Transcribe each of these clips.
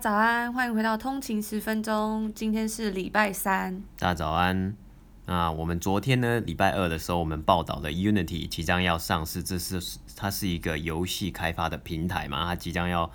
早安，欢迎回到通勤十分钟。今天是礼拜三。大家早安。那我们昨天呢，礼拜二的时候，我们报道的 Unity 即将要上市，这是它是一个游戏开发的平台嘛，它即将要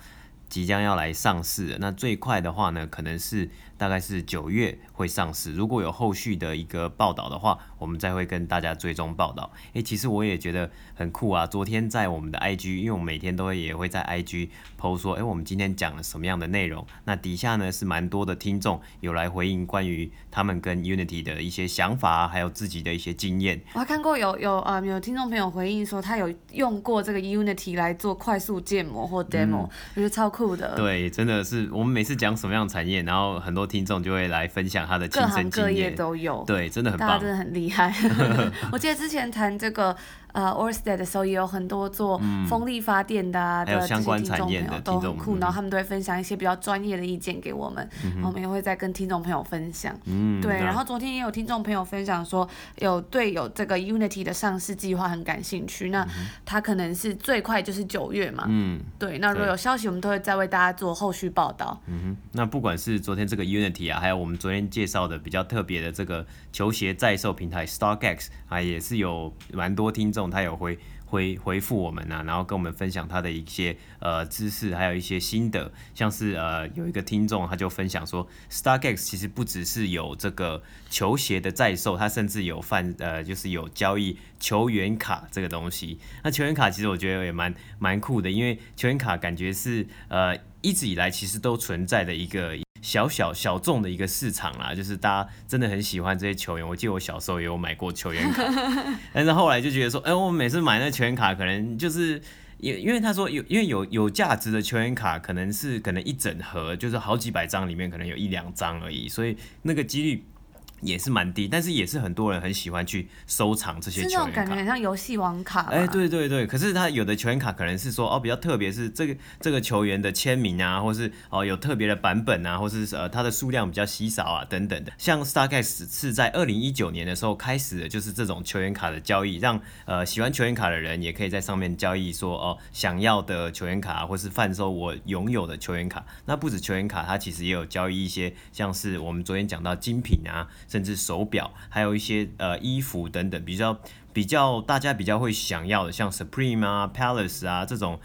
即将要来上市。那最快的话呢，可能是。大概是九月会上市，如果有后续的一个报道的话，我们再会跟大家追踪报道。诶，其实我也觉得很酷啊！昨天在我们的 IG，因为我们每天都会也会在 IG PO 说，诶，我们今天讲了什么样的内容？那底下呢是蛮多的听众有来回应关于他们跟 Unity 的一些想法，还有自己的一些经验。我还看过有有呃有听众朋友回应说，他有用过这个 Unity 来做快速建模或 demo，我觉得超酷的。对，真的是我们每次讲什么样的产业，然后很多。听众就会来分享他的亲身经验，各行各业都有，对，真的很棒，大家真的很厉害。我记得之前谈这个。呃，Orsted 的时候也有很多做风力发电的、啊嗯、的这些听众朋友都很酷，然后他们都会分享一些比较专业的意见给我们，嗯、我们也会再跟听众朋友分享。嗯，对。然后昨天也有听众朋友分享说，有对有这个 Unity 的上市计划很感兴趣，那他可能是最快就是九月嘛。嗯，对。那如果有消息，我们都会再为大家做后续报道。嗯哼，那不管是昨天这个 Unity 啊，还有我们昨天介绍的比较特别的这个球鞋在售平台 StockX 啊，也是有蛮多听众。他有回回回复我们啊，然后跟我们分享他的一些呃知识，还有一些心得，像是呃有一个听众他就分享说，StockX 其实不只是有这个球鞋的在售，他甚至有贩呃就是有交易球员卡这个东西。那球员卡其实我觉得也蛮蛮酷的，因为球员卡感觉是呃一直以来其实都存在的一个。小小小众的一个市场啦，就是大家真的很喜欢这些球员。我记得我小时候也有买过球员卡，但是后来就觉得说，哎、欸，我每次买那球员卡，可能就是因因为他说有，因为有有价值的球员卡，可能是可能一整盒，就是好几百张里面可能有一两张而已，所以那个几率。也是蛮低，但是也是很多人很喜欢去收藏这些球员卡。感觉很像游戏王卡。哎、欸，对对对，可是他有的球员卡可能是说哦比较特别，是这个这个球员的签名啊，或是哦有特别的版本啊，或是呃它的数量比较稀少啊等等的。像 StockX 是在二零一九年的时候开始的，就是这种球员卡的交易，让呃喜欢球员卡的人也可以在上面交易说哦想要的球员卡，或是贩售我拥有的球员卡。那不止球员卡，它其实也有交易一些像是我们昨天讲到精品啊。甚至手表，还有一些呃衣服等等，比较比较大家比较会想要的，像 Supreme 啊、Palace 啊这种。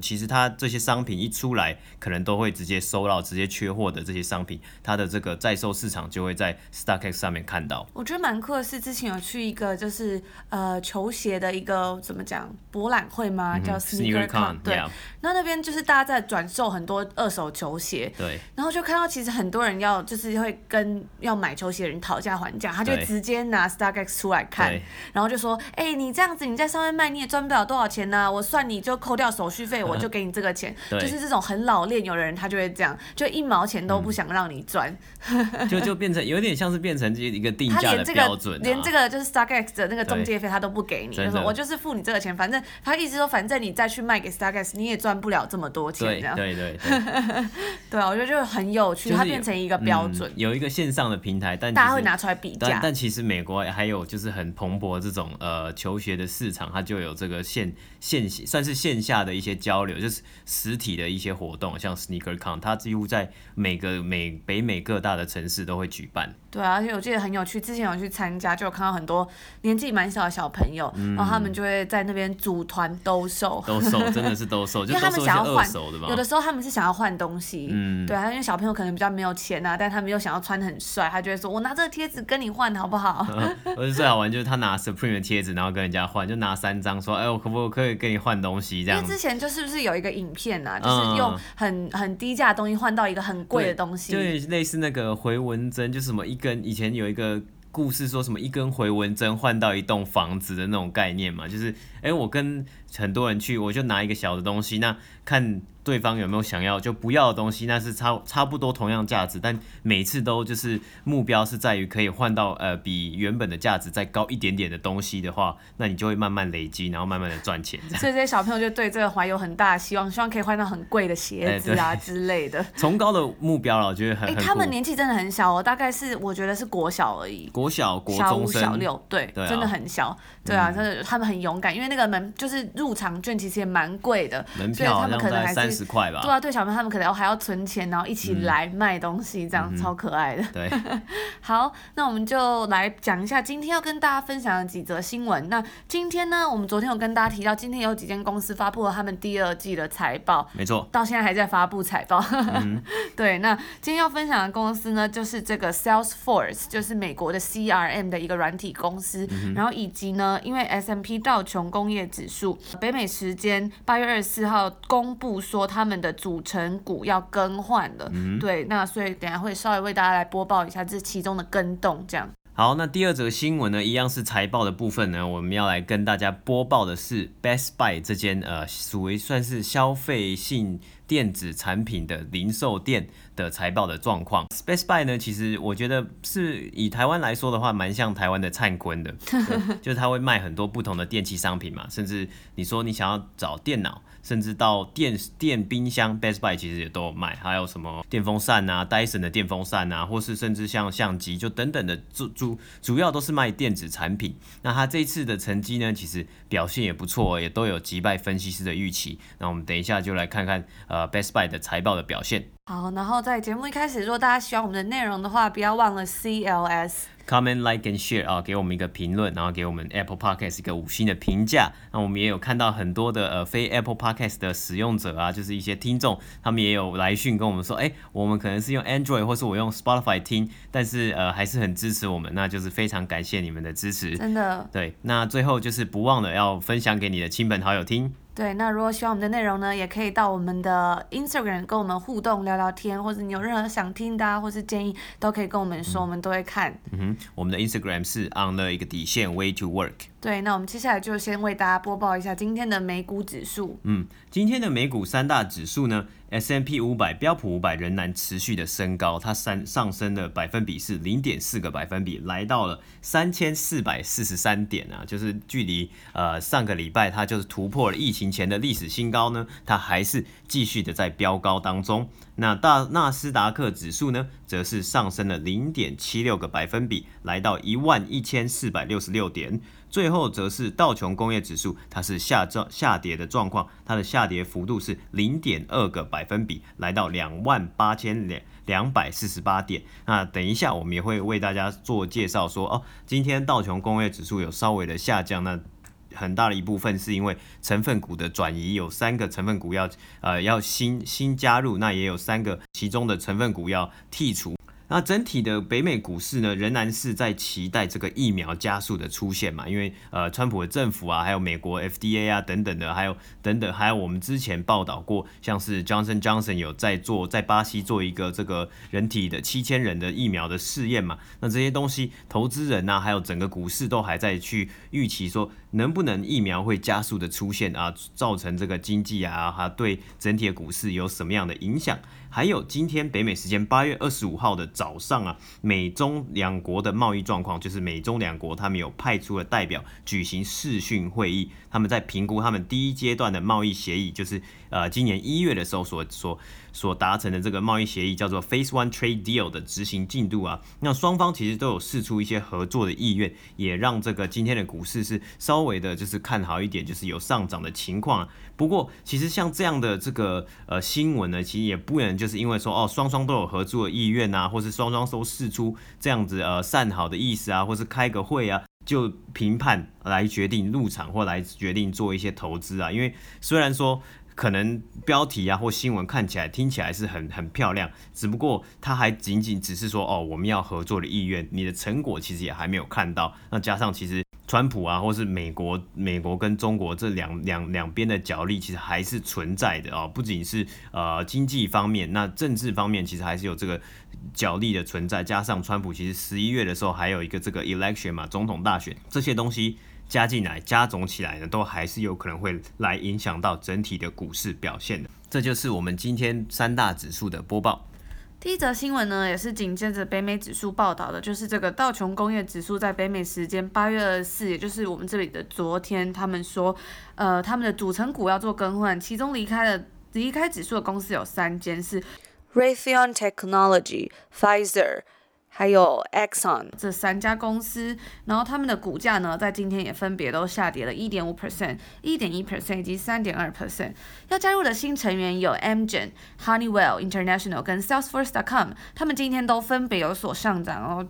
其实它这些商品一出来，可能都会直接收到，直接缺货的这些商品，它的这个在售市场就会在 StockX 上面看到。我觉得蛮酷的是，之前有去一个就是呃球鞋的一个怎么讲博览会吗？叫 SneakerCon，对。那那边就是大家在转售很多二手球鞋，对。然后就看到其实很多人要就是会跟要买球鞋的人讨价还价，他就直接拿 StockX 出来看，然后就说：“哎、欸，你这样子你在上面卖你也赚不了多少钱呐、啊，我算你就扣掉手续费。”我就给你这个钱，就是这种很老练，有的人他就会这样，就一毛钱都不想让你赚，嗯，就就变成有点像是变成一个定价的标准，啊，连这个就是 StockX 的那个中介费他都不给你，就是我就是付你这个钱，反正他一直说反正你再去卖给 StockX 你也赚不了这么多钱，这样。对对对，对啊，我觉得就很有趣，它变成一个标准，嗯，有一个线上的平台，但大家会拿出来比价，但其实美国还有就是很蓬勃这种呃求学的市场，它就有这个线线算是线下的一些交流，就是。实体的一些活动，像 SneakerCon，它几乎在每个美北美各大的城市都会举办。对啊，而且我记得很有趣，之前有去参加，就有看到很多年纪蛮小的小朋友，嗯，然后他们就会在那边组团兜售，兜售真的是兜售，就因为他们想要换，的有的时候他们是想要换东西，嗯，对啊，因为小朋友可能比较没有钱啊，但他们又想要穿得很帅，他就会说：“我拿这个贴纸跟你换好不好？” 我觉得最好玩就是他拿 Supreme 的贴纸，然后跟人家换，就拿三张说：“哎，我可不可以跟你换东西？”这样。因为之前就是不是有一个影片啊，就是用很很低价的东西换到一个很贵的东西，对，就类似那个回纹针，就是什么一根，以前有一个。个故事说什么一根回纹针换到一栋房子的那种概念嘛，就是哎、欸，我跟很多人去，我就拿一个小的东西，那看。对方有没有想要就不要的东西？那是差差不多同样价值，但每次都就是目标是在于可以换到呃比原本的价值再高一点点的东西的话，那你就会慢慢累积，然后慢慢的赚钱。所以这些小朋友就对这个怀有很大的希望，希望可以换到很贵的鞋子啊之类的。崇高的目标了，我觉得很。哎、欸，他们年纪真的很小哦，大概是我觉得是国小而已。国小、国中小五、小六，对，对啊、真的很小。对啊，真的他们很勇敢，因为那个门就是入场券其实也蛮贵的，门票好像才三十块吧。对啊，对。小朋友他们可能还要存钱，然后一起来卖东西，这样、嗯、超可爱的。对，好，那我们就来讲一下今天要跟大家分享的几则新闻。那今天呢，我们昨天有跟大家提到，今天有几间公司发布了他们第二季的财报，没错，到现在还在发布财报。嗯、对，那今天要分享的公司呢，就是这个 Salesforce，就是美国的 CRM 的一个软体公司。嗯、然后以及呢，因为 S M P 道琼工业指数北美时间八月二十四号公布说他们的组成股要更换了，嗯，对，那所以等下会稍微为大家来播报一下这其中的跟动，这样。好，那第二则新闻呢，一样是财报的部分呢，我们要来跟大家播报的是 Best Buy 这间呃，属于算是消费性电子产品的零售店的财报的状况。Space Buy 呢，其实我觉得是以台湾来说的话，蛮像台湾的灿坤的，就是他会卖很多不同的电器商品嘛，甚至你说你想要找电脑。甚至到电电冰箱，Best Buy 其实也都有卖，还有什么电风扇啊，Dyson 的电风扇啊，或是甚至像相机，就等等的主主主要都是卖电子产品。那他这一次的成绩呢，其实表现也不错，也都有击败分析师的预期。那我们等一下就来看看呃 Best Buy 的财报的表现。好，然后在节目一开始，如果大家喜欢我们的内容的话，不要忘了 CLS。Comment, like and share 啊，给我们一个评论，然后给我们 Apple Podcast 一个五星的评价。那我们也有看到很多的呃非 Apple Podcast 的使用者啊，就是一些听众，他们也有来讯跟我们说，哎，我们可能是用 Android 或是我用 Spotify 听，但是呃还是很支持我们，那就是非常感谢你们的支持。真的。对，那最后就是不忘了要分享给你的亲朋好友听。对，那如果喜欢我们的内容呢，也可以到我们的 Instagram 跟我们互动聊聊天，或者你有任何想听的啊，或是建议，都可以跟我们说，嗯、我们都会看。嗯哼，我们的 Instagram 是 on 了一个底线 way to work。对，那我们接下来就先为大家播报一下今天的美股指数。嗯，今天的美股三大指数呢？S&P 五百标普五百仍然持续的升高，它三上升的百分比是零点四个百分比，来到了三千四百四十三点啊，就是距离呃上个礼拜它就是突破了疫情前的历史新高呢，它还是继续的在飙高当中。那大纳斯达克指数呢，则是上升了零点七六个百分比，来到一万一千四百六十六点。最后则是道琼工业指数，它是下降下跌的状况，它的下跌幅度是零点二个百分比，来到两万八千两两百四十八点。那等一下我们也会为大家做介绍说，说哦，今天道琼工业指数有稍微的下降，那很大的一部分是因为成分股的转移，有三个成分股要呃要新新加入，那也有三个其中的成分股要剔除。那整体的北美股市呢，仍然是在期待这个疫苗加速的出现嘛，因为呃，川普的政府啊，还有美国 FDA 啊等等的，还有等等，还有我们之前报道过，像是 Johnson Johnson 有在做在巴西做一个这个人体的七千人的疫苗的试验嘛，那这些东西，投资人呐、啊，还有整个股市都还在去预期说，能不能疫苗会加速的出现啊，造成这个经济啊，它对整体的股市有什么样的影响？还有今天北美时间八月二十五号的早上啊，美中两国的贸易状况，就是美中两国他们有派出了代表举行视讯会议，他们在评估他们第一阶段的贸易协议，就是呃今年一月的时候所所所达成的这个贸易协议，叫做 Phase One Trade Deal 的执行进度啊，那双方其实都有释出一些合作的意愿，也让这个今天的股市是稍微的就是看好一点，就是有上涨的情况。不过，其实像这样的这个呃新闻呢，其实也不能就是因为说哦双双都有合作的意愿啊，或是双双都释出这样子呃善好的意思啊，或是开个会啊，就评判来决定入场或来决定做一些投资啊。因为虽然说可能标题啊或新闻看起来听起来是很很漂亮，只不过它还仅仅只是说哦我们要合作的意愿，你的成果其实也还没有看到。那加上其实。川普啊，或是美国，美国跟中国这两两两边的角力，其实还是存在的啊、哦。不仅是呃经济方面，那政治方面其实还是有这个角力的存在。加上川普其实十一月的时候还有一个这个 election 嘛，总统大选，这些东西加进来、加总起来呢，都还是有可能会来影响到整体的股市表现的。这就是我们今天三大指数的播报。第一则新闻呢，也是紧接着北美指数报道的，就是这个道琼工业指数在北美时间八月二十四，也就是我们这里的昨天，他们说，呃，他们的组成股要做更换，其中离开了离开指数的公司有三间，是 Raytheon Technology、Pfizer。还有 Exxon 这三家公司，然后他们的股价呢，在今天也分别都下跌了一点五 percent、一点一 percent 以及三点二 percent。要加入的新成员有 Amgen、Honeywell International 跟 Salesforce.com，他们今天都分别有所上涨哦。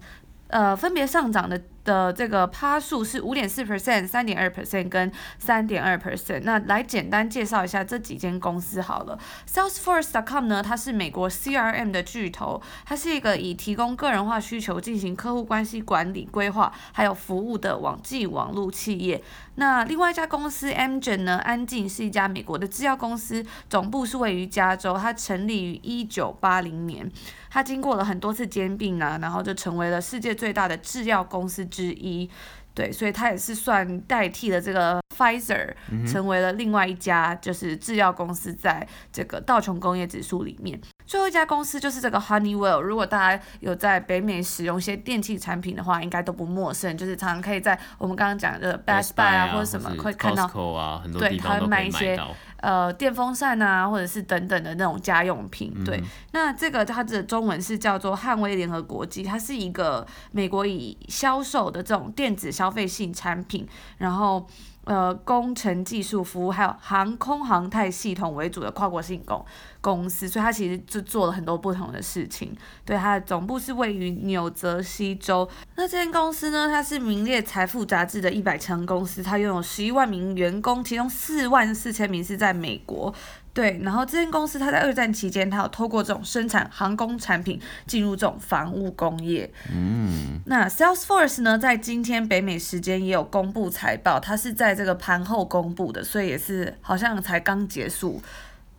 呃，分别上涨的的这个趴数是五点四 percent、三点二 percent 跟三点二 percent。那来简单介绍一下这几间公司好了。Salesforce.com 呢，它是美国 CRM 的巨头，它是一个以提供个人化需求进行客户关系管理规划还有服务的网际网络企业。那另外一家公司 Amgen 呢，安进是一家美国的制药公司，总部是位于加州，它成立于一九八零年。它经过了很多次兼并啊，然后就成为了世界最大的制药公司之一，对，所以它也是算代替了这个 Pfizer，成为了另外一家就是制药公司在这个道琼工业指数里面。最后一家公司就是这个 Honeywell，如果大家有在北美使用一些电器产品的话，应该都不陌生，就是常常可以在我们刚刚讲的 Best Buy 啊或者什么会看到，啊、对，他会卖一些。呃，电风扇啊，或者是等等的那种家用品，对。嗯、那这个它的中文是叫做汉威联合国际，它是一个美国以销售的这种电子消费性产品，然后。呃，工程技术服务还有航空航太系统为主的跨国性公公司，所以它其实就做了很多不同的事情。对，它的总部是位于纽泽西州。那这间公司呢，它是名列财富杂志的一百强公司，它拥有十一万名员工，其中四万四千名是在美国。对，然后这间公司它在二战期间，它有透过这种生产航空产品进入这种防务工业。嗯，那 Salesforce 呢，在今天北美时间也有公布财报，它是在这个盘后公布的，所以也是好像才刚结束。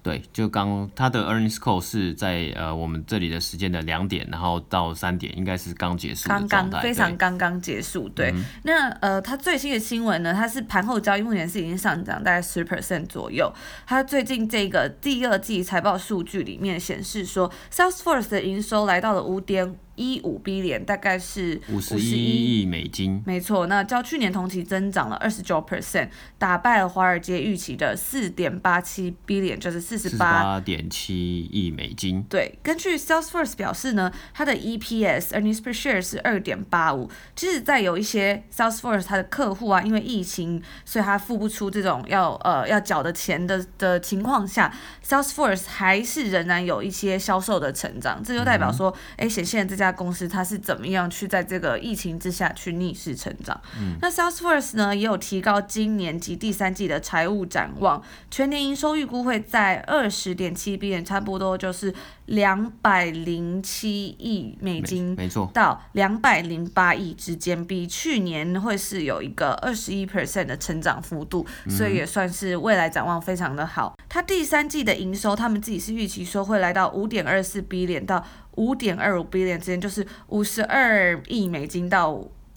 对，就刚他的 earnings call 是在呃我们这里的时间的两点，然后到三点应该是刚结束。刚刚非常刚刚结束，对。嗯、那呃，他最新的新闻呢，它是盘后交易，目前是已经上涨大概十 percent 左右。它最近这个第二季财报数据里面显示说，Salesforce 的营收来到了五点。一五 billion 大概是五十一亿美金，没错。那较去年同期增长了二十九 percent，打败了华尔街预期的四点八七 billion，就是四十八点七亿美金。对，根据 Salesforce 表示呢，它的 EPS earnings per share 是二点八五。其实，在有一些 Salesforce 它的客户啊，因为疫情，所以他付不出这种要呃要缴的钱的的情况下，Salesforce 还是仍然有一些销售的成长。这就代表说，哎、嗯，显现这家。公司它是怎么样去在这个疫情之下去逆势成长？嗯、那 Salesforce 呢也有提高今年及第三季的财务展望，全年营收预估会在二十点七 billion，差不多就是两百零七亿美金，没错，到两百零八亿之间，比去年会是有一个二十一 percent 的成长幅度，所以也算是未来展望非常的好。它第三季的营收，他们自己是预期说会来到五点二四 billion 到。五点二五 billion 之间，就是五十二亿美金到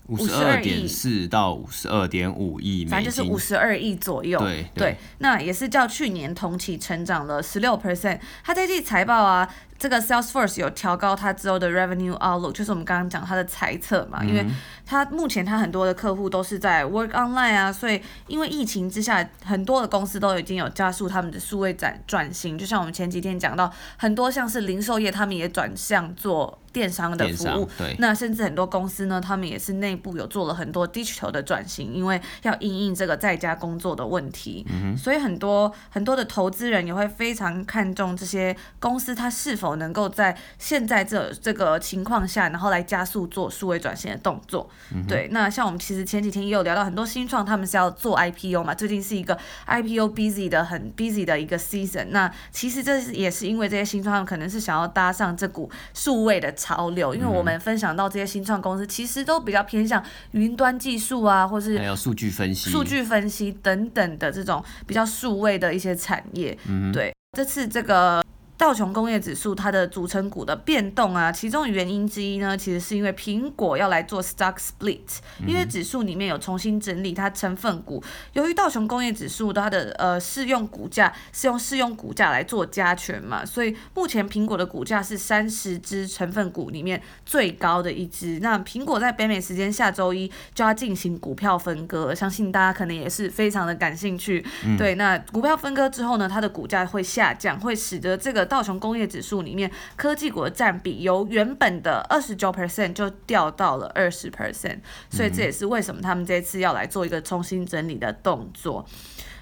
五十二点四到五十二点五亿美金，反正就是五十二亿左右。对对，对，那也是较去年同期成长了十六 percent。它这季财报啊。这个 Salesforce 有调高它之后的 revenue outlook，就是我们刚刚讲它的猜测嘛，因为它目前它很多的客户都是在 work online 啊，所以因为疫情之下，很多的公司都已经有加速他们的数位转转型，就像我们前几天讲到，很多像是零售业，他们也转向做电商的服务，对，那甚至很多公司呢，他们也是内部有做了很多 digital 的转型，因为要应应这个在家工作的问题，嗯、所以很多很多的投资人也会非常看重这些公司它是否。否能够在现在这这个情况下，然后来加速做数位转型的动作。嗯、对，那像我们其实前几天也有聊到很多新创，他们是要做 IPO 嘛，最近是一个 IPO busy 的很 busy 的一个 season。那其实这也是因为这些新创可能是想要搭上这股数位的潮流，因为我们分享到这些新创公司其实都比较偏向云端技术啊，或是还有数据分析、数据分析等等的这种比较数位的一些产业。嗯、对，这次这个。道琼工业指数它的组成股的变动啊，其中原因之一呢，其实是因为苹果要来做 stock split，因为指数里面有重新整理它成分股。由于道琼工业指数它的呃适用股价是用适用股价来做加权嘛，所以目前苹果的股价是三十只成分股里面最高的一只。那苹果在北美时间下周一就要进行股票分割，相信大家可能也是非常的感兴趣。嗯、对，那股票分割之后呢，它的股价会下降，会使得这个。道琼工业指数里面科技股的占比由原本的二十九 percent 就掉到了二十 percent，所以这也是为什么他们这次要来做一个重新整理的动作。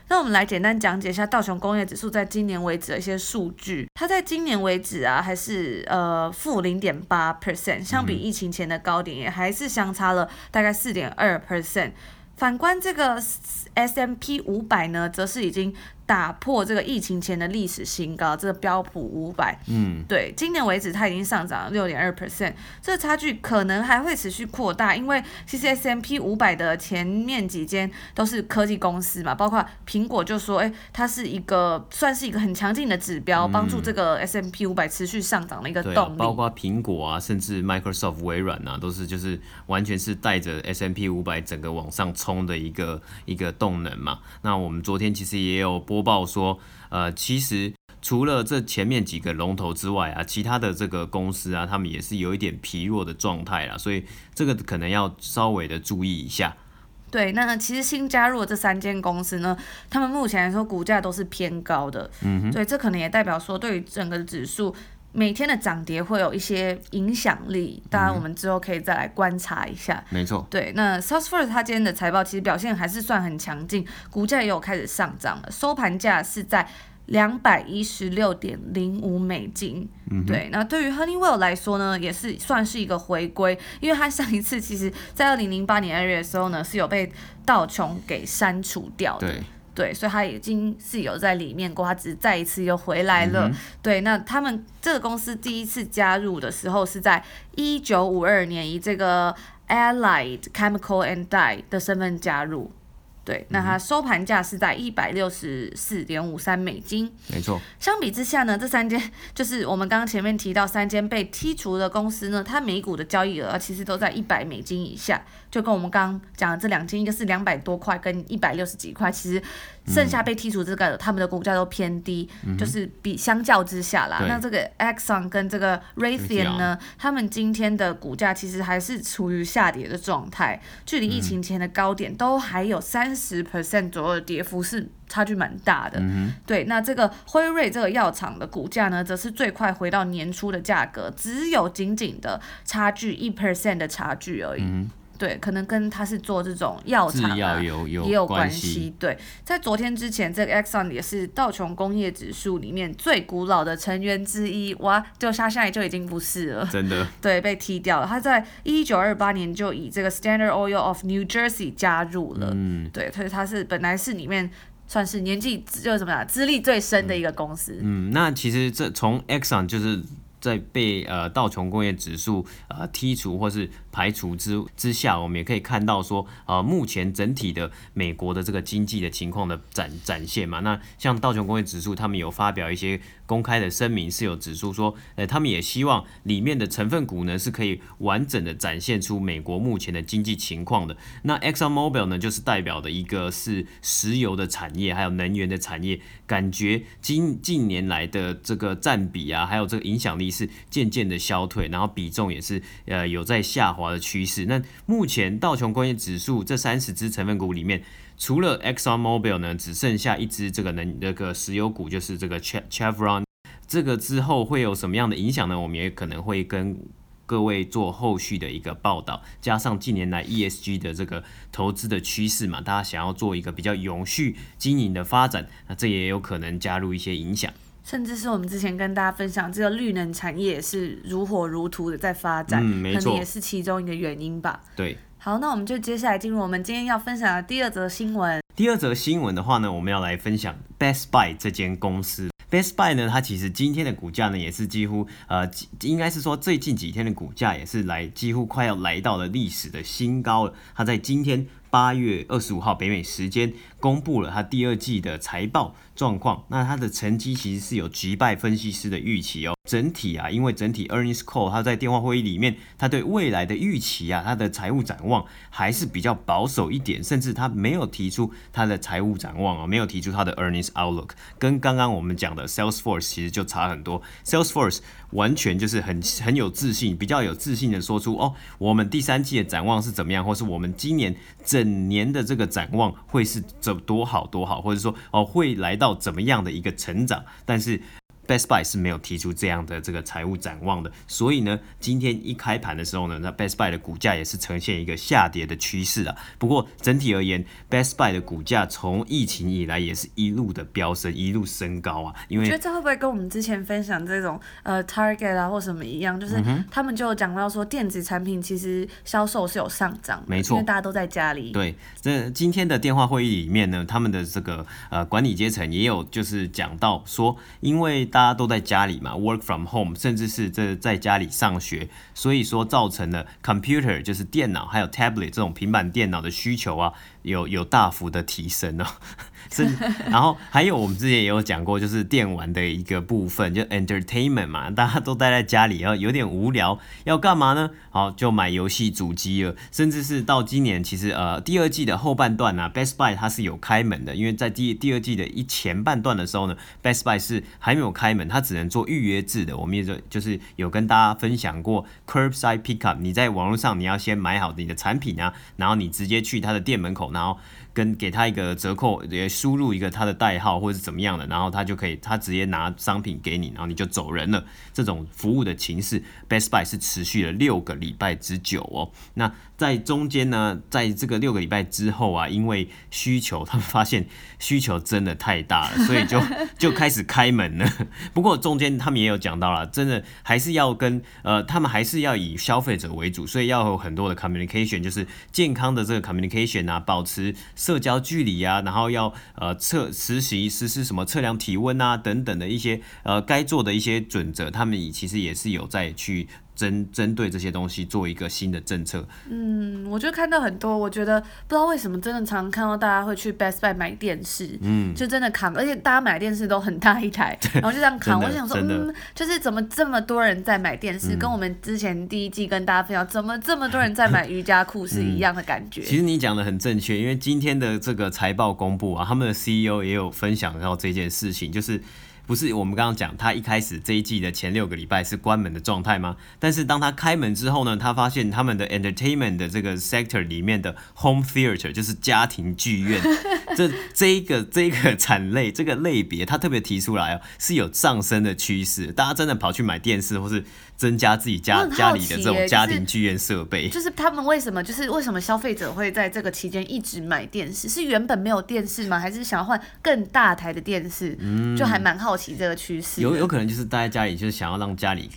那我们来简单讲解一下道琼工业指数在今年为止的一些数据。它在今年为止啊，还是呃负零点八 percent，相比疫情前的高点也还是相差了大概四点二 percent。反观这个 S M P 五百呢，则是已经。打破这个疫情前的历史新高，这个标普五百，嗯，对，今年为止它已经上涨了六点二 percent，这个差距可能还会持续扩大，因为其实 S M P 五百的前面几间都是科技公司嘛，包括苹果就说，哎，它是一个算是一个很强劲的指标，帮助这个 S M P 五百持续上涨的一个动力。包括苹果啊，甚至 Microsoft 微软啊，都是就是完全是带着 S M P 五百整个往上冲的一个一个动能嘛。那我们昨天其实也有。播报说，呃，其实除了这前面几个龙头之外啊，其他的这个公司啊，他们也是有一点疲弱的状态啦，所以这个可能要稍微的注意一下。对，那其实新加入的这三间公司呢，他们目前来说股价都是偏高的，嗯哼，对，这可能也代表说，对于整个指数每天的涨跌会有一些影响力，当然我们之后可以再来观察一下。没错，对，那 Salesforce 它今天的财报其实表现还是算很强劲，股价也有开始上涨了，收盘价是在两百一十六点零五美金。嗯，对，那对于 Honeywell 来说呢，也是算是一个回归，因为它上一次其实在二零零八年二月的时候呢，是有被道琼给删除掉的。对。对，所以他已经是有在里面过，他只是再一次又回来了。嗯、对，那他们这个公司第一次加入的时候是在一九五二年，以这个 Allied Chemical and Dye 的身份加入。对，那它收盘价是在一百六十四点五三美金。没错。相比之下呢，这三间就是我们刚刚前面提到三间被剔除的公司呢，它每股的交易额其实都在一百美金以下。就跟我们刚刚讲的这两间，一个是两百多块，跟一百六十几块，其实剩下被剔除这个，嗯、他们的股价都偏低，嗯、就是比相较之下啦。那这个 Exxon 跟这个 Raytheon 呢，他们今天的股价其实还是处于下跌的状态，距离疫情前的高点都还有三十 percent 左右的跌幅，是差距蛮大的。嗯、对，那这个辉瑞这个药厂的股价呢，则是最快回到年初的价格，只有仅仅的差距一 percent 的差距而已。嗯对，可能跟他是做这种药厂也有关系。对，在昨天之前，这个 Exxon 也是道琼工业指数里面最古老的成员之一。哇，就他现在就已经不是了，真的。对，被踢掉了。他在一九二八年就以这个 Standard Oil of New Jersey 加入了。嗯，对，所以他是本来是里面算是年纪就是什么呀，资历最深的一个公司。嗯，那其实这从 Exxon 就是在被呃道琼工业指数呃剔除或是。排除之之下，我们也可以看到说，呃，目前整体的美国的这个经济的情况的展展现嘛。那像道琼工业指数，他们有发表一些公开的声明，是有指出说，呃，他们也希望里面的成分股呢是可以完整的展现出美国目前的经济情况的。那 Exxon Mobil 呢，就是代表的一个是石油的产业，还有能源的产业，感觉近近年来的这个占比啊，还有这个影响力是渐渐的消退，然后比重也是呃有在下滑。的趋势。那目前道琼工业指数这三十只成分股里面，除了 Exxon Mobil 呢，只剩下一只这个能那个石油股，就是这个 Chevron。这个之后会有什么样的影响呢？我们也可能会跟各位做后续的一个报道。加上近年来 ESG 的这个投资的趋势嘛，大家想要做一个比较永续经营的发展，那这也有可能加入一些影响。甚至是我们之前跟大家分享，这个绿能产业也是如火如荼的在发展，嗯，没错，可能也是其中一个原因吧。对，好，那我们就接下来进入我们今天要分享的第二则新闻。第二则新闻的话呢，我们要来分享 Best Buy 这间公司。Best Buy 呢，它其实今天的股价呢，也是几乎呃，应该是说最近几天的股价也是来几乎快要来到了历史的新高了。它在今天。八月二十五号北美时间公布了它第二季的财报状况。那它的成绩其实是有击败分析师的预期哦。整体啊，因为整体 earnings call 它在电话会议里面，它对未来的预期啊，它的财务展望还是比较保守一点，甚至它没有提出它的财务展望啊，没有提出它的 earnings outlook，跟刚刚我们讲的 Salesforce 其实就差很多。Salesforce 完全就是很很有自信，比较有自信的说出哦，我们第三季的展望是怎么样，或是我们今年整年的这个展望会是怎多好多好，或者说哦会来到怎么样的一个成长，但是。Best Buy 是没有提出这样的这个财务展望的，所以呢，今天一开盘的时候呢，那 Best Buy 的股价也是呈现一个下跌的趋势啊。不过整体而言，Best Buy 的股价从疫情以来也是一路的飙升，一路升高啊。因为我觉得这会不会跟我们之前分享这种呃 Target 啊或什么一样，就是他们就讲到说电子产品其实销售是有上涨，没错，因为大家都在家里。对，这今天的电话会议里面呢，他们的这个呃管理阶层也有就是讲到说，因为大家都在家里嘛，work from home，甚至是这在家里上学，所以说造成了 computer 就是电脑，还有 tablet 这种平板电脑的需求啊，有有大幅的提升哦。是，然后还有我们之前也有讲过，就是电玩的一个部分，就 entertainment 嘛，大家都待在家里，然后有点无聊，要干嘛呢？好，就买游戏主机了。甚至是到今年，其实呃第二季的后半段呢、啊，Best Buy 它是有开门的，因为在第第二季的一前半段的时候呢，Best Buy 是还没有开门，它只能做预约制的。我们也就就是有跟大家分享过 Curbside Pickup，你在网络上你要先买好你的产品啊，然后你直接去它的店门口，然后。跟给他一个折扣，也输入一个他的代号或者是怎么样的，然后他就可以，他直接拿商品给你，然后你就走人了。这种服务的形式，Best Buy 是持续了六个礼拜之久哦。那在中间呢，在这个六个礼拜之后啊，因为需求，他们发现需求真的太大了，所以就 就开始开门了。不过中间他们也有讲到了，真的还是要跟呃，他们还是要以消费者为主，所以要有很多的 communication，就是健康的这个 communication 啊，保持。社交距离啊，然后要呃测实习实施什么测量体温啊等等的一些呃该做的一些准则，他们也其实也是有在去。针针对这些东西做一个新的政策。嗯，我就看到很多，我觉得不知道为什么，真的常常看到大家会去 Best Buy 买电视，嗯，就真的扛，而且大家买电视都很大一台，然后就这样扛。我想说，嗯，就是怎么这么多人在买电视，嗯，跟我们之前第一季跟大家分享，怎么这么多人在买瑜伽裤 是一样的感觉。嗯，其实你讲的很正确，因为今天的这个财报公布啊，他们的 CEO 也有分享到这件事情，就是。不是我们刚刚讲，他一开始这一季的前六个礼拜是关门的状态吗？但是当他开门之后呢，他发现他们的 entertainment 的这个 sector 里面的 home theater 就是家庭剧院，这这一个这一个产类这个类别，他特别提出来哦，是有上升的趋势。大家真的跑去买电视，或是增加自己家家里的这种家庭剧院设备，就是他们为什么就是为什么消费者会在这个期间一直买电视？是原本没有电视吗？还是想要换更大台的电视？嗯，就还蛮好。好奇这个趋势，有有可能就是待在家里，就是想要让家里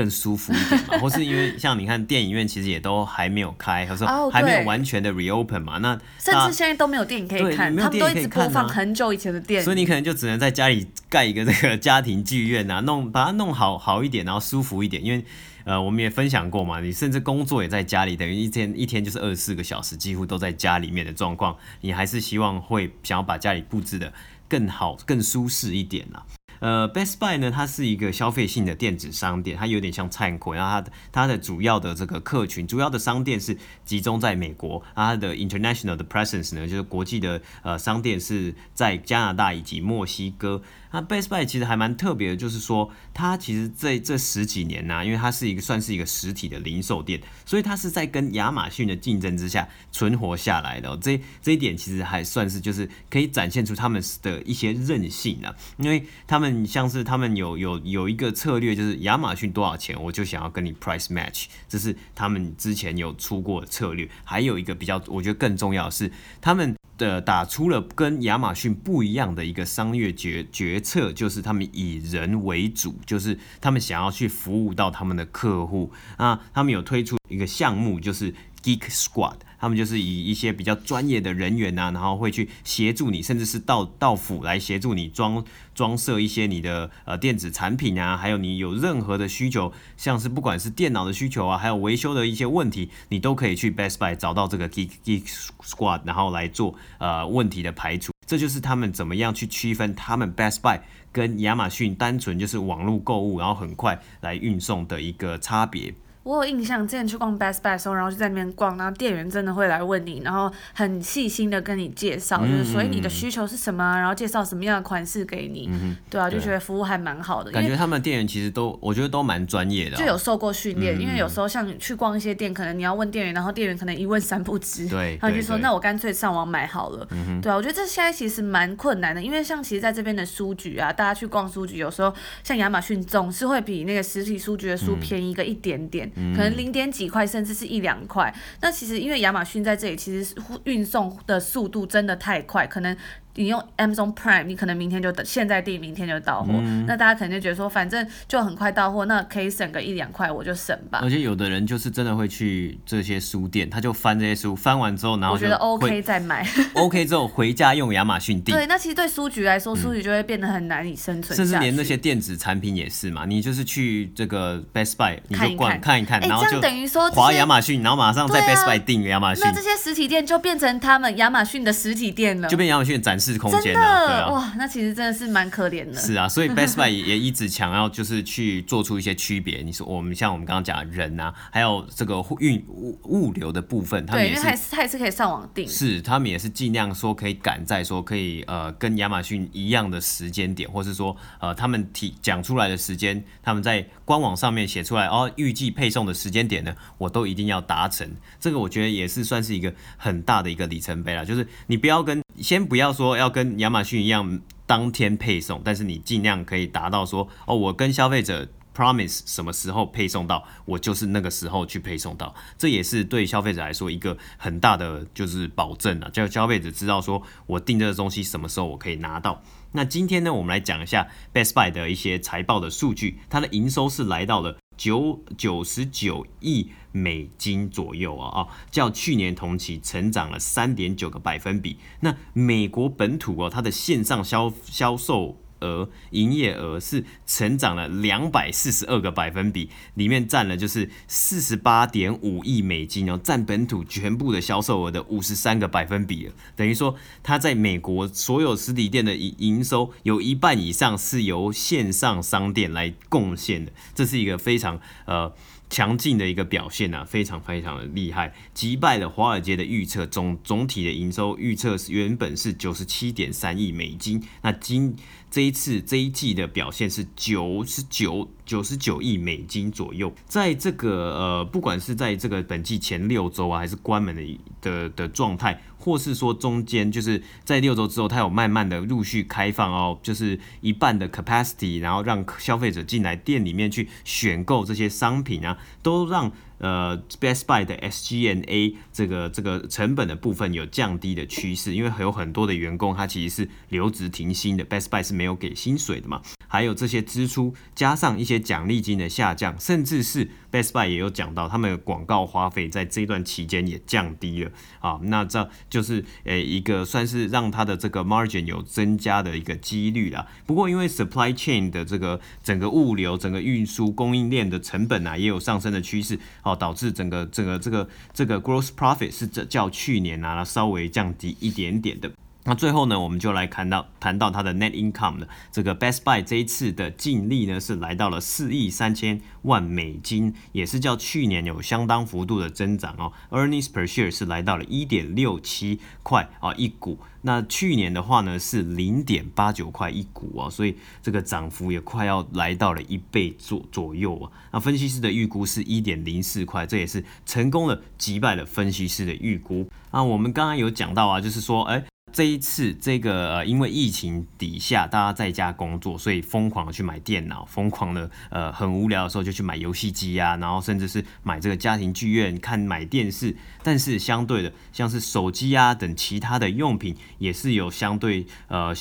更舒服一点嘛，或是因为像你看电影院其实也都还没有开，或者说还没有完全的 reopen 嘛，那甚至现在都没有电影可以看，他们都一直播放很久以前的电影，所以你可能就只能在家里盖一个这个家庭剧院啊，弄把它弄好好一点，然后舒服一点，因为呃我们也分享过嘛，你甚至工作也在家里，等于一天一天就是二十四个小时，几乎都在家里面的状况，你还是希望会想要把家里布置的更好、更舒适一点啊。呃，Best Buy 呢，它是一个消费性的电子商店，它有点像灿坤，然后它的它的主要的这个客群，主要的商店是集中在美国，它的 international 的 presence 呢，就是国际的呃商店是在加拿大以及墨西哥。那 Best Buy 其实还蛮特别的，就是说它其实这这十几年呢、因为它是一个算是一个实体的零售店，所以它是在跟亚马逊的竞争之下存活下来的、这这一点其实还算是就是可以展现出他们的一些韧性啊，因为他们像是他们有有有一个策略，就是亚马逊多少钱，我就想要跟你 price match，这是他们之前有出过策略。还有一个比较，我觉得更重要的是他们。的打出了跟亚马逊不一样的一个商业决决策，就是他们以人为主，就是他们想要去服务到他们的客户。啊，他们有推出一个项目，就是 Geek Squad，他们就是以一些比较专业的人员啊，然后会去协助你，甚至是到到府来协助你装装设一些你的呃电子产品啊，还有你有任何的需求，像是不管是电脑的需求啊，还有维修的一些问题，你都可以去 Best Buy 找到这个 Geek Geek Squad，然后来做呃问题的排除。这就是他们怎么样去区分他们 Best Buy 跟亚马逊单纯就是网络购物，然后很快来运送的一个差别。我有印象，之前去逛 Best Buy 的时候，然后就在那边逛，然后店员真的会来问你，然后很细心的跟你介绍，就是所以你的需求是什么，然后介绍什么样的款式给你，嗯、对啊，就觉得服务还蛮好的。感觉他们店员其实都，我觉得都蛮专业的、哦，就有受过训练、嗯。因为有时候像你去逛一些店，可能你要问店员，然后店员可能一问三不知，对，然后就说那我干脆上网买好了。嗯、对啊，我觉得这现在其实蛮困难的，因为像其实在这边的书局啊，大家去逛书局，有时候像亚马逊总是会比那个实体书局的书便宜个一点点，嗯、可能零点。几块，甚至是一两块。那其实因为亚马逊在这里，其实运送的速度真的太快，可能。你用 Amazon Prime，你可能明天就现在订，明天就到货，嗯。那大家可能就觉得说，反正就很快到货，那可以省个一两块，我就省吧。而且有的人就是真的会去这些书店，他就翻这些书，翻完之后，然后我觉得 OK 再买。OK 之后回家用亚马逊订。对，那其实对书局来说，书局就会变得很难以生存，嗯。甚至连那些电子产品也是嘛，你就是去这个 Best Buy，你就逛看一看，然后就等于说划亚马逊，然后马上在 Best Buy 订亚马逊，啊。那这些实体店就变成他们亚马逊的实体店了，就变亚马逊的展示空间了。对啊，哇，那其实真的是蛮可怜的。是啊，所以 Best Buy 也一直强要，就是去做出一些区别。你说我们像我们刚刚讲的人啊，还有这个运物物流的部分，他们也是，他也是可以上网订。是，他们也是尽量说可以赶在说可以呃跟亚马逊一样的时间点，或是说呃他们提讲出来的时间，他们在官网上面写出来哦，预计配送的时间点呢，我都一定要达成。这个我觉得也是算是一个很大的一个里程碑了，就是你不要跟。先不要说要跟亚马逊一样当天配送，但是你尽量可以达到说哦，我跟消费者 promise 什么时候配送到，我就是那个时候去配送到，这也是对消费者来说一个很大的就是保证啊，叫消费者知道说我订这个东西什么时候我可以拿到。那今天呢，我们来讲一下 Best Buy 的一些财报的数据，它的营收是来到了九九十九亿。美金左右啊啊，较去年同期成长了三点九个百分比。那美国本土哦，它的线上销销售额、营业额是成长了两百四十二个百分比，里面占了就是四十八点五亿美金哦，占本土全部的销售额的五十三个百分比。等于说，它在美国所有实体店的营营收有一半以上是由线上商店来贡献的，这是一个非常呃。强劲的一个表现啊，非常非常的厉害，击败了华尔街的预测。总总体的营收预测原本是九十七点三亿美金，那今这一次这一季的表现是九十九九十九亿美金左右。在这个呃，不管是在这个本季前六周啊，还是关门的的的状态。或是说中间就是在六周之后，它有慢慢的陆续开放哦，就是一半的 capacity，然后让消费者进来店里面去选购这些商品啊，都让呃 Best Buy 的 SGNA 这个这个成本的部分有降低的趋势，因为还有很多的员工他其实是留职停薪的，Best Buy 是没有给薪水的嘛。还有这些支出，加上一些奖励金的下降，甚至是 Best Buy 也有讲到，他们的广告花费在这段期间也降低了啊。那这就是呃一个算是让它的这个 margin 有增加的一个几率啦。不过因为 supply chain 的这个整个物流、整个运输供应链的成本啊，也有上升的趋势，哦，导致整个整个这个这个 gross profit 是这较去年啊稍微降低一点点的。那最后呢，我们就来看到谈到它的 net income 的这个 Best Buy 这一次的净利呢，是来到了四亿三千万美金，也是较去年有相当幅度的增长哦。Earnings per share 是来到了一点六七块啊一股，那去年的话呢是零点八九块一股啊，所以这个涨幅也快要来到了一倍左左右啊。那分析师的预估是一点零四块，这也是成功的击败了分析师的预估。那我们刚刚有讲到啊，就是说，哎。这一次，这个呃，因为疫情底下，大家在家工作，所以疯狂的去买电脑，疯狂的呃，很无聊的时候就去买游戏机啊，然后甚至是买这个家庭剧院看买电视。但是相对的，像是手机啊等其他的用品，也是有相对呃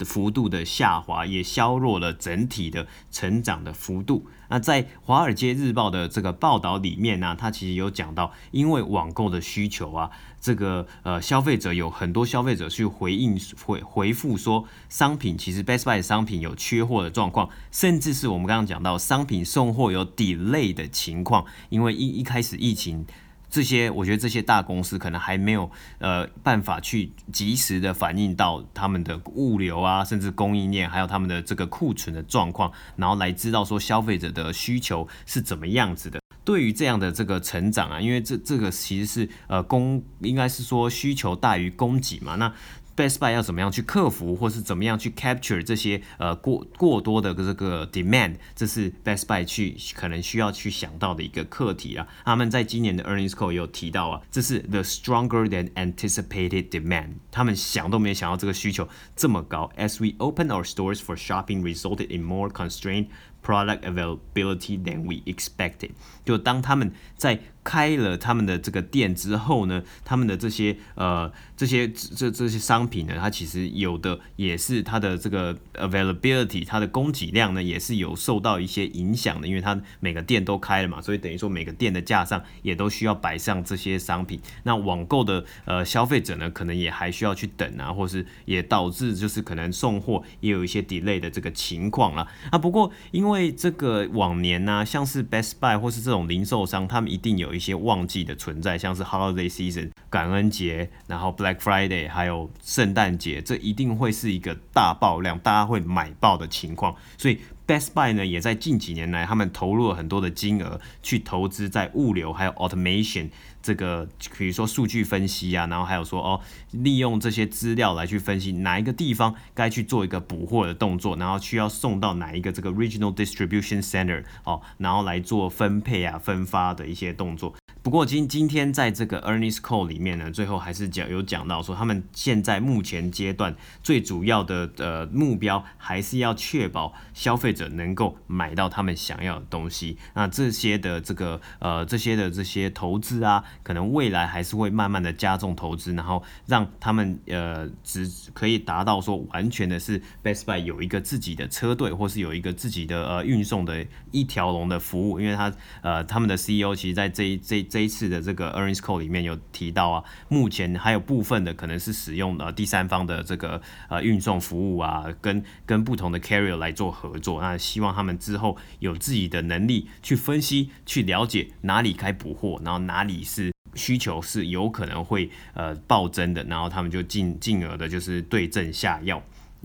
幅度的下滑，也削弱了整体的成长的幅度。那在《华尔街日报》的这个报道里面呢、它其实有讲到，因为网购的需求啊，这个呃消费者有很多消费者去回应回回复说，商品其实 Best Buy 的商品有缺货的状况，甚至是我们刚刚讲到商品送货有 delay 的情况，因为一一开始疫情。这些我觉得这些大公司可能还没有呃办法去及时的反映到他们的物流啊，甚至供应链，还有他们的这个库存的状况，然后来知道说消费者的需求是怎么样子的。对于这样的这个成长啊，因为这这个其实是呃供应该是说需求大于供给嘛，那。Best Buy 要怎么样去克服，或是怎么样去 capture 这些呃过过多的这个 demand，这是 Best Buy 去可能需要去想到的一个课题啊。他们在今年的 earnings call 有提到啊，这是 the stronger than anticipated demand。他们想都没想到这个需求这么高。As we open our stores for shopping, resulted in more constrained product availability than we expected。就当他们在 开了他们的这个店之后呢，他们的这些呃这些这这些商品呢，它其实有的也是它的这个 availability，它的供给量呢也是有受到一些影响的，因为它每个店都开了嘛，所以等于说每个店的架上也都需要摆上这些商品。那网购的呃消费者呢，可能也还需要去等啊，或是也导致就是可能送货也有一些 delay 的这个情况啦。啊，不过因为这个往年呢、像是 Best Buy 或是这种零售商，他们一定有。有一些旺季的存在，像是 Holiday Season 感恩节，然后 Black Friday，还有圣诞节，这一定会是一个大爆量，大家会买爆的情况。所以 Best Buy 呢，也在近几年来，他们投入了很多的金额去投资在物流，还有 Automation 这个，比如说数据分析啊，然后还有说哦，利用这些资料来去分析哪一个地方该去做一个补货的动作，然后需要送到哪一个这个 Regional Distribution Center 哦，然后来做分配啊、分发的一些动作。不过今今天在这个 earnings call 里面呢，最后还是讲有讲到说，他们现在目前阶段最主要的呃目标，还是要确保消费者能够买到他们想要的东西。那这些的这个呃这些的这些投资啊，可能未来还是会慢慢的加重投资，然后让他们呃只可以达到说完全的是 Best Buy 有一个自己的车队，或是有一个自己的呃运送的一条龙的服务，因为他呃他们的 CEO 其实在这一这。这一次的这个 earnings call 里面有提到啊，目前还有部分的可能是使用呃第三方的这个呃运送服务啊，跟跟不同的 carrier 来做合作。那希望他们之后有自己的能力去分析、去了解哪里该补货，然后哪里是需求是有可能会呃暴增的，然后他们就进进而的就是对症下药。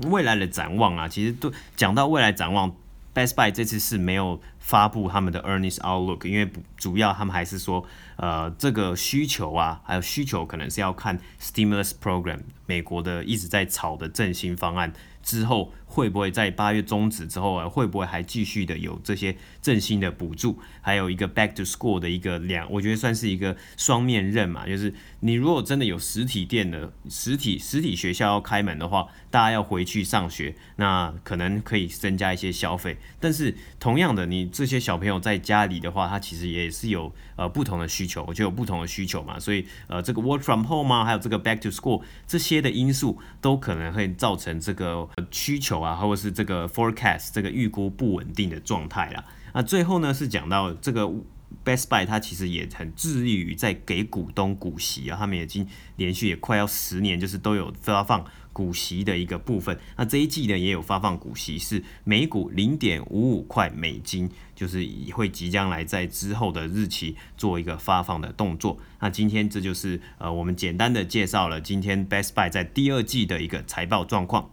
未来的展望啊，其实都讲到未来展望，Best Buy 这次是没有。发布他们的 earnings outlook，因为主要他们还是说，呃，这个需求啊，还有需求可能是要看 stimulus program，美国的一直在炒的振兴方案。之后会不会在八月终止之后啊，会不会还继续的有这些振兴的补助？还有一个 back to school 的一个两，我觉得算是一个双面刃嘛。就是你如果真的有实体店的实体实体学校要开门的话，大家要回去上学，那可能可以增加一些消费。但是同样的，你这些小朋友在家里的话，他其实也是有呃不同的需求，我觉得有不同的需求嘛。所以呃这个 work from home 啊，还有这个 back to school 这些的因素，都可能会造成这个。需求啊，啊或是这个 forecast 这个预估不稳定的状态啦。那最后呢，是讲到这个 Best Buy，它其实也很致力于在给股东股息啊，他们已经连续也快要十年，就是都有发放股息的一个部分。那这一季呢，也有发放股息，是每股零点五五块美金，就是会即将来在之后的日期做一个发放的动作。那今天这就是呃我们简单的介绍了今天 Best Buy 在第二季的一个财报状况。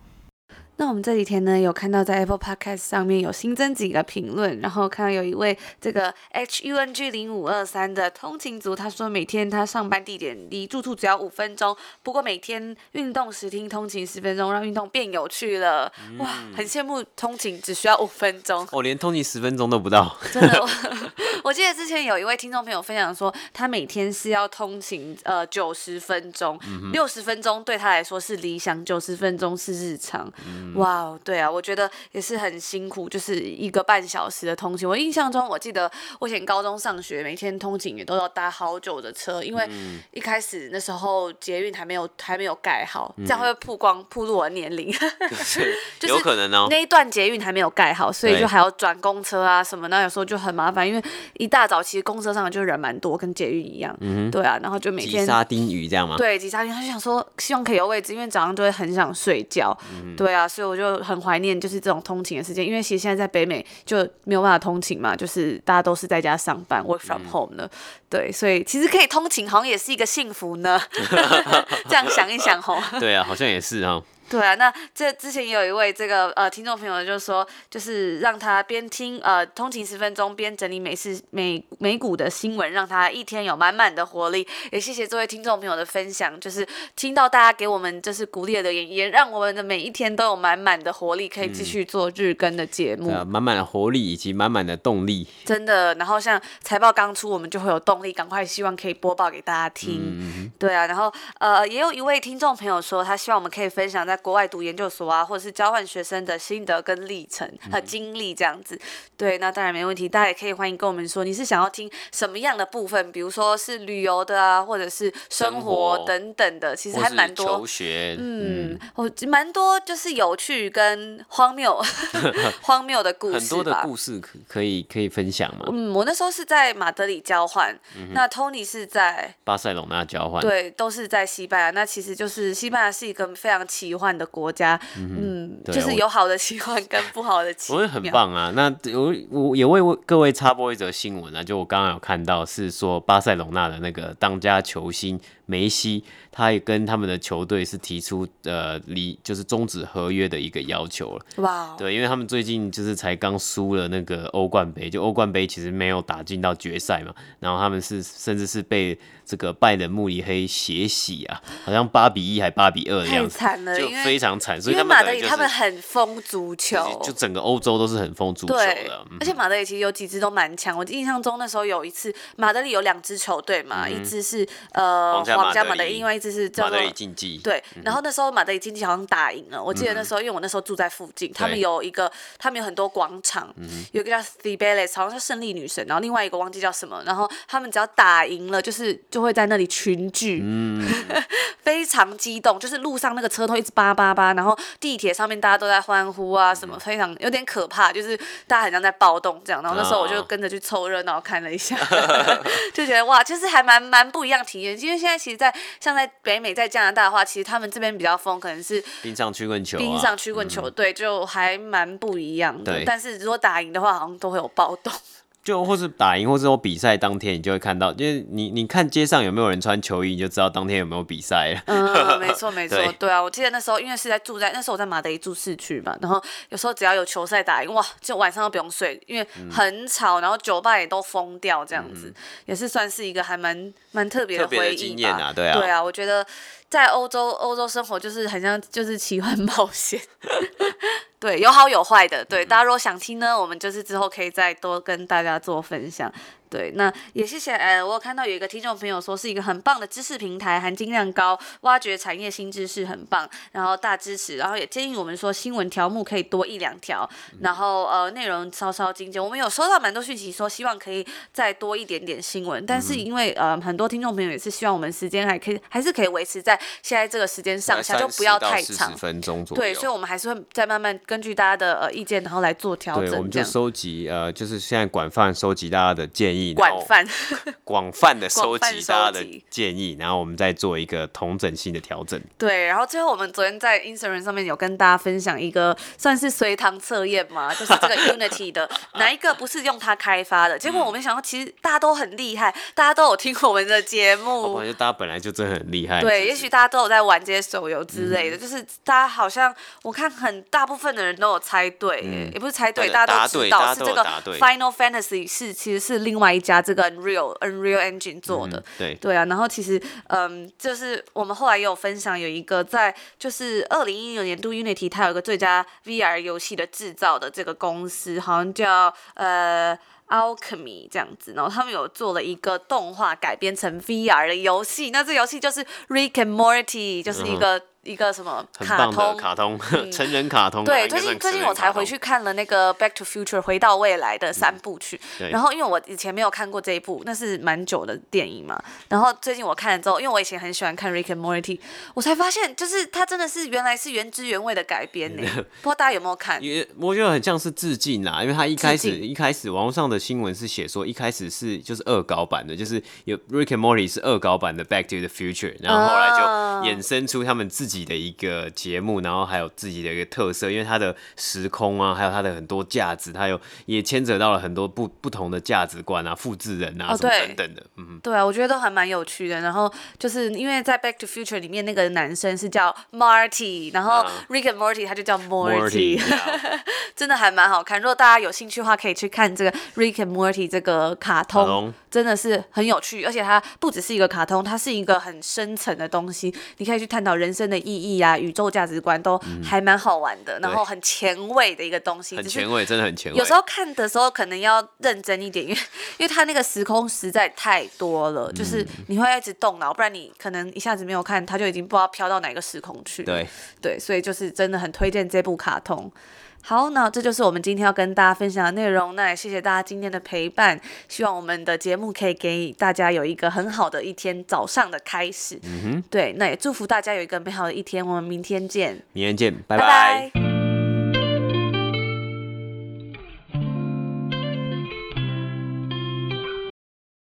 那我们这几天呢，有看到在 Apple Podcast 上面有新增几个评论，然后看到有一位这个 H U N G 零五二三的通勤族，他说每天他上班地点离住处只要五分钟，不过每天运动时听通勤十分钟，让运动变有趣了。哇，很羡慕通勤只需要五分钟，我、哦、连通勤十分钟都不到。真的我，我记得之前有一位听众朋友分享说，他每天是要通勤呃九十分钟，六十分钟对他来说是理想，九十分钟是日常。哇、wow，对啊，我觉得也是很辛苦，就是一个半小时的通勤。我印象中，我记得我以前高中上学，每天通勤也都要搭好久的车，因为一开始那时候捷运还没有还没有盖好，这样会曝光暴露我的年龄？就是有可能哦。那一段捷运还没有盖好，所以就还要转公车啊什么，那有时候就很麻烦，因为一大早其实公车上就人蛮多，跟捷运一样。嗯，对啊，然后就每天沙丁鱼这样吗？对，挤沙丁，他就想说希望可以有位置，因为早上就会很想睡觉。嗯，对啊，所以我就很怀念就是这种通勤的时间，因为其实现在在北美就没有办法通勤嘛，就是大家都是在家上班，work from home 的。嗯，对，所以其实可以通勤，好像也是一个幸福呢。这样想一想吼，对啊，好像也是啊。对啊，那这之前也有一位这个呃听众朋友就说，就是让他边听呃通勤十分钟边整理美事美美股的新闻，让他一天有满满的活力。也谢谢这位听众朋友的分享，就是听到大家给我们就是鼓励的留言，也让我们的每一天都有满满的活力，可以继续做日更的节目。满满、嗯、的活力以及满满的动力。真的，然后像财报刚出，我们就会有动力，赶快希望可以播报给大家听。嗯、对啊，然后呃也有一位听众朋友说，他希望我们可以分享在国外读研究所啊，或者是交换学生的心得跟历程和经历这样子，对，那当然没问题，大家也可以欢迎跟我们说，你是想要听什么样的部分，比如说是旅游的啊，或者是生活等等的，其实还蛮多。求学，嗯，我蛮多就是有趣跟荒谬、荒谬的故事，很多的故事可可以可以分享吗？嗯，我那时候是在马德里交换，嗯，那 Tony 是在巴塞隆纳交换，对，都是在西班牙。那其实就是西班牙是一个非常奇幻的国家。家，嗯，就是有好的习惯跟不好的习惯，我也很棒啊。那我我也为各位插播一则新闻啊，就我刚刚有看到是说巴塞隆纳的那个当家球星梅西。他也跟他们的球队是提出呃离就是终止合约的一个要求了。哇、对，因为他们最近就是才刚输了那个欧冠杯，就欧冠杯其实没有打进到决赛嘛，然后他们是甚至是被这个拜仁慕尼黑血洗啊，好像八比一还八比二的样子，太惨了，就非常惨。所以他们马德里他们很疯足球，就整个欧洲都是很疯足球的。嗯、而且马德里其实有几支都蛮强，我印象中那时候有一次马德里有两支球队嘛，嗯、一支是呃皇家马德里，另外一支。就是马德里竞技对、嗯，然后那时候马德里竞技好像打赢了。我记得那时候，因为我那时候住在附近，嗯、他们有一个，他们有很多广场，嗯、有一个叫 Cibeles 好像是胜利女神，然后另外一个忘记叫什么。然后他们只要打赢了，就是就会在那里群聚，嗯、非常激动。就是路上那个车都一直叭叭叭，然后地铁上面大家都在欢呼啊，什么非常有点可怕，就是大家好像在暴动这样。然后那时候我就跟着去凑热闹看了一下，哦、就觉得哇，就是还蛮蛮不一样体验。因为现在其实，在像在北美在加拿大的话，其实他们这边比较疯，可能是冰上曲棍球、啊，冰上曲棍球，对，就还蛮不一样的。但是如果打赢的话，好像都会有暴动。就或是打赢，或是我比赛当天，你就会看到，就是你你看街上有没有人穿球衣，你就知道当天有没有比赛了。嗯，没错 没错，对，对啊，我记得那时候，因为是在住在那时候我在马德里住市区嘛，然后有时候只要有球赛打赢，哇，就晚上都不用睡，因为很吵，然后酒吧也都封掉，这样子、嗯、也是算是一个还蛮蛮特别的回忆的经验啊，对啊，对啊，我觉得在欧洲欧洲生活就是很像就是奇幻冒险。对，有好有坏的。对，大家如果想听呢，我们就是之后可以再多跟大家做分享。对，那也谢谢。呃，我有看到有一个听众朋友说是一个很棒的知识平台，含金量高，挖掘产业新知识很棒，然后大支持，然后也建议我们说新闻条目可以多一两条，然后呃内容稍稍精简。我们有收到蛮多讯息说希望可以再多一点点新闻，但是因为呃很多听众朋友也是希望我们时间还可以还是可以维持在现在这个时间上下，就不要太长。分钟左右。对，所以我们还是会再慢慢根据大家的呃意见，然后来做调整。对，我们就收集呃就是现在广泛收集大家的建议。广泛，广泛的收集大家的建议，然后我们再做一个同整性的调整。对，然后最后我们昨天在 Instagram 上面有跟大家分享一个算是随堂测验嘛，就是这个 Unity 的哪一个不是用它开发的？结果我们想到，其实大家都很厉害，大家都有听我们的节目。我感觉大家本来就真的很厉害。对，也许大家都有在玩这些手游之类的，嗯、就是大家好像我看很大部分的人都有猜对，嗯、也不是猜对，大家都知道是这个 Final Fantasy 是其实是另外一家。这个 Unreal Unreal Engine 做的，嗯、对对啊，然后其实，嗯，就是我们后来也有分享，有一个在就是二零一六年度 Unity 它有一个最佳 VR 游戏的制造的这个公司，好像叫呃 Alchemy 这样子，然后他们有做了一个动画改编成 VR 的游戏，那这游戏就是 Rick and Morty，就是一个。一个什么卡通，卡通，成人卡通。对，最近最近我才回去看了那个《Back to Future》回到未来的三部曲。然后因为我以前没有看过这一部，那是蛮久的电影嘛。然后最近我看了之后，因为我以前很喜欢看《Rick and Morty》，我才发现就是它真的是原来是原汁原味的改编呢。不知道大家有没有看？也我觉得很像是致敬啦，因为他一开始一开始网络上的新闻是写说一开始是就是恶搞版的，就是有《Rick and Morty》是恶搞版的《Back to the Future》，然后后来就衍生出他们自己的一个。节目，然后还有自己的一个特色，因为它的时空啊，还有它的很多价值，它有也牵扯到了很多不不同的价值观啊，复制人啊、哦、什么等等的，嗯，对啊，我觉得都还蛮有趣的。然后就是因为在《Back to Future》里面，那个男生是叫 Marty，然后 Rick and Morty 他就叫 Morty，真的还蛮好看。如果大家有兴趣的话，可以去看这个 Rick and Morty 这个卡通，卡通真的是很有趣，而且它不只是一个卡通，它是一个很深层的东西，你可以去探讨人生的意义啊，宇宙。价值观都还蛮好玩的，嗯、然后很前卫的一个东西，很前卫，真的很前卫。有时候看的时候可能要认真一点，因为 因为它那个时空实在太多了，嗯、就是你会一直动脑，不然你可能一下子没有看，它就已经不知道飘到哪个时空去。对对，所以就是真的很推荐这部卡通。好，那这就是我们今天要跟大家分享的内容。那也谢谢大家今天的陪伴，希望我们的节目可以给大家有一个很好的一天早上的开始。嗯哼，对，那也祝福大家有一个美好的一天。我们明天见，明天见，拜拜。拜拜。